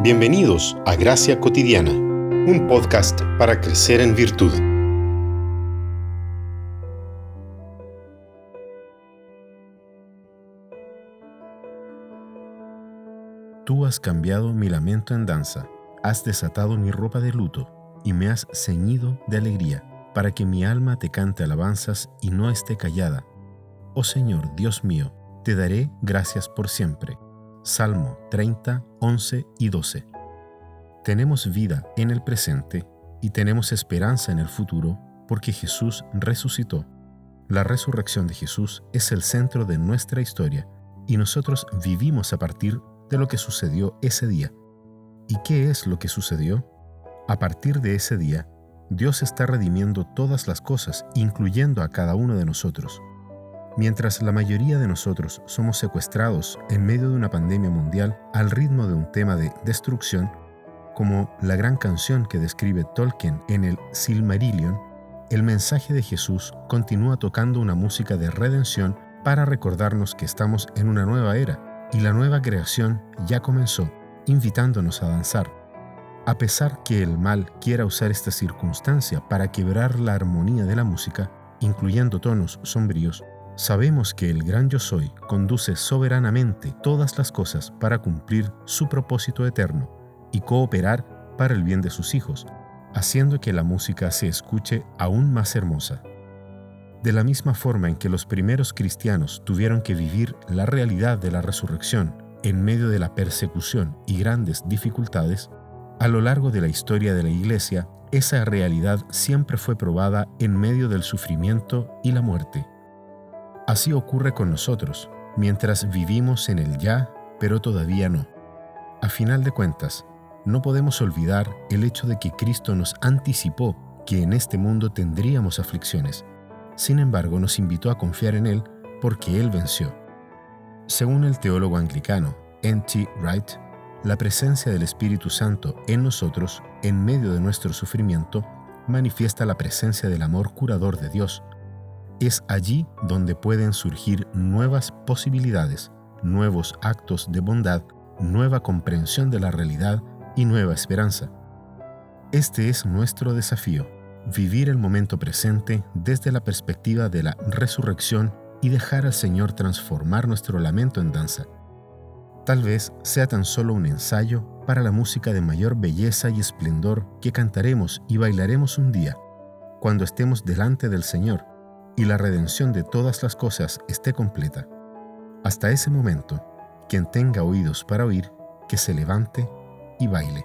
Bienvenidos a Gracia Cotidiana, un podcast para crecer en virtud. Tú has cambiado mi lamento en danza, has desatado mi ropa de luto y me has ceñido de alegría, para que mi alma te cante alabanzas y no esté callada. Oh Señor, Dios mío, te daré gracias por siempre Salmo 30, 11 y 12. Tenemos vida en el presente y tenemos esperanza en el futuro porque Jesús resucitó. La resurrección de Jesús es el centro de nuestra historia y nosotros vivimos a partir de lo que sucedió ese día. ¿Y qué es lo que sucedió? A partir de ese día, Dios está redimiendo todas las cosas, incluyendo a cada uno de nosotros. Mientras la mayoría de nosotros somos secuestrados en medio de una pandemia mundial al ritmo de un tema de destrucción, como la gran canción que describe Tolkien en el Silmarillion, el mensaje de Jesús continúa tocando una música de redención para recordarnos que estamos en una nueva era y la nueva creación ya comenzó, invitándonos a danzar. A pesar que el mal quiera usar esta circunstancia para quebrar la armonía de la música, incluyendo tonos sombríos, Sabemos que el gran yo soy conduce soberanamente todas las cosas para cumplir su propósito eterno y cooperar para el bien de sus hijos, haciendo que la música se escuche aún más hermosa. De la misma forma en que los primeros cristianos tuvieron que vivir la realidad de la resurrección en medio de la persecución y grandes dificultades, a lo largo de la historia de la Iglesia, esa realidad siempre fue probada en medio del sufrimiento y la muerte. Así ocurre con nosotros, mientras vivimos en el ya, pero todavía no. A final de cuentas, no podemos olvidar el hecho de que Cristo nos anticipó que en este mundo tendríamos aflicciones. Sin embargo, nos invitó a confiar en Él porque Él venció. Según el teólogo anglicano N.T. Wright, la presencia del Espíritu Santo en nosotros, en medio de nuestro sufrimiento, manifiesta la presencia del amor curador de Dios, es allí donde pueden surgir nuevas posibilidades, nuevos actos de bondad, nueva comprensión de la realidad y nueva esperanza. Este es nuestro desafío, vivir el momento presente desde la perspectiva de la resurrección y dejar al Señor transformar nuestro lamento en danza. Tal vez sea tan solo un ensayo para la música de mayor belleza y esplendor que cantaremos y bailaremos un día, cuando estemos delante del Señor y la redención de todas las cosas esté completa. Hasta ese momento, quien tenga oídos para oír, que se levante y baile.